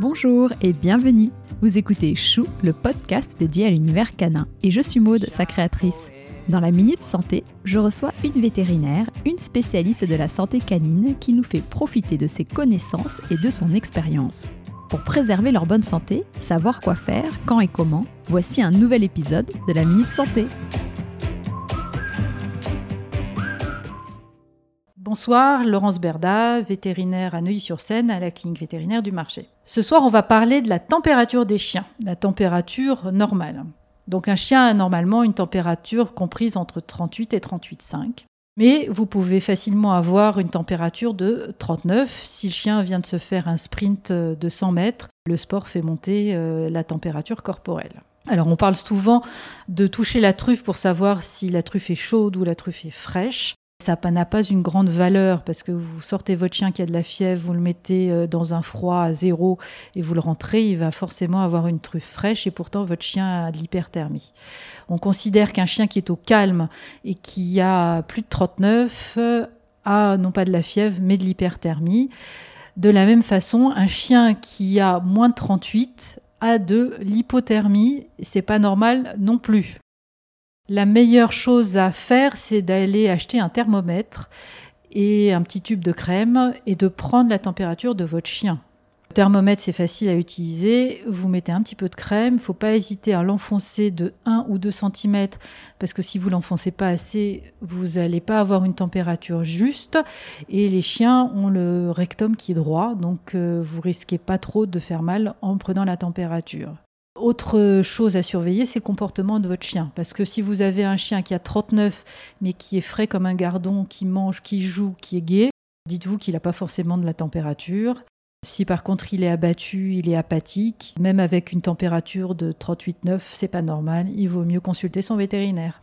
Bonjour et bienvenue. Vous écoutez Chou, le podcast dédié à l'univers canin. Et je suis Maude, sa créatrice. Dans la Minute Santé, je reçois une vétérinaire, une spécialiste de la santé canine qui nous fait profiter de ses connaissances et de son expérience. Pour préserver leur bonne santé, savoir quoi faire, quand et comment, voici un nouvel épisode de la Minute Santé. Bonsoir, Laurence Berda, vétérinaire à Neuilly-sur-Seine à la clinique vétérinaire du marché. Ce soir, on va parler de la température des chiens, la température normale. Donc un chien a normalement une température comprise entre 38 et 38,5. Mais vous pouvez facilement avoir une température de 39 si le chien vient de se faire un sprint de 100 mètres. Le sport fait monter euh, la température corporelle. Alors on parle souvent de toucher la truffe pour savoir si la truffe est chaude ou la truffe est fraîche. Ça n'a pas une grande valeur parce que vous sortez votre chien qui a de la fièvre, vous le mettez euh, dans un froid à zéro et vous le rentrez, il va forcément avoir une truffe fraîche et pourtant votre chien a de l'hyperthermie. On considère qu'un chien qui est au calme et qui a plus de 39 euh, a non pas de la fièvre mais de l'hyperthermie. De la même façon, un chien qui a moins de 38 a de l'hypothermie, c'est pas normal non plus. La meilleure chose à faire, c'est d'aller acheter un thermomètre et un petit tube de crème et de prendre la température de votre chien. Le thermomètre, c'est facile à utiliser. Vous mettez un petit peu de crème. Il ne faut pas hésiter à l'enfoncer de 1 ou 2 cm parce que si vous l'enfoncez pas assez, vous n'allez pas avoir une température juste. Et les chiens ont le rectum qui est droit, donc euh, vous risquez pas trop de faire mal en prenant la température. Autre chose à surveiller, c'est le comportement de votre chien. Parce que si vous avez un chien qui a 39, mais qui est frais comme un gardon, qui mange, qui joue, qui est gai, dites-vous qu'il n'a pas forcément de la température. Si par contre il est abattu, il est apathique, même avec une température de 38,9, c'est pas normal, il vaut mieux consulter son vétérinaire.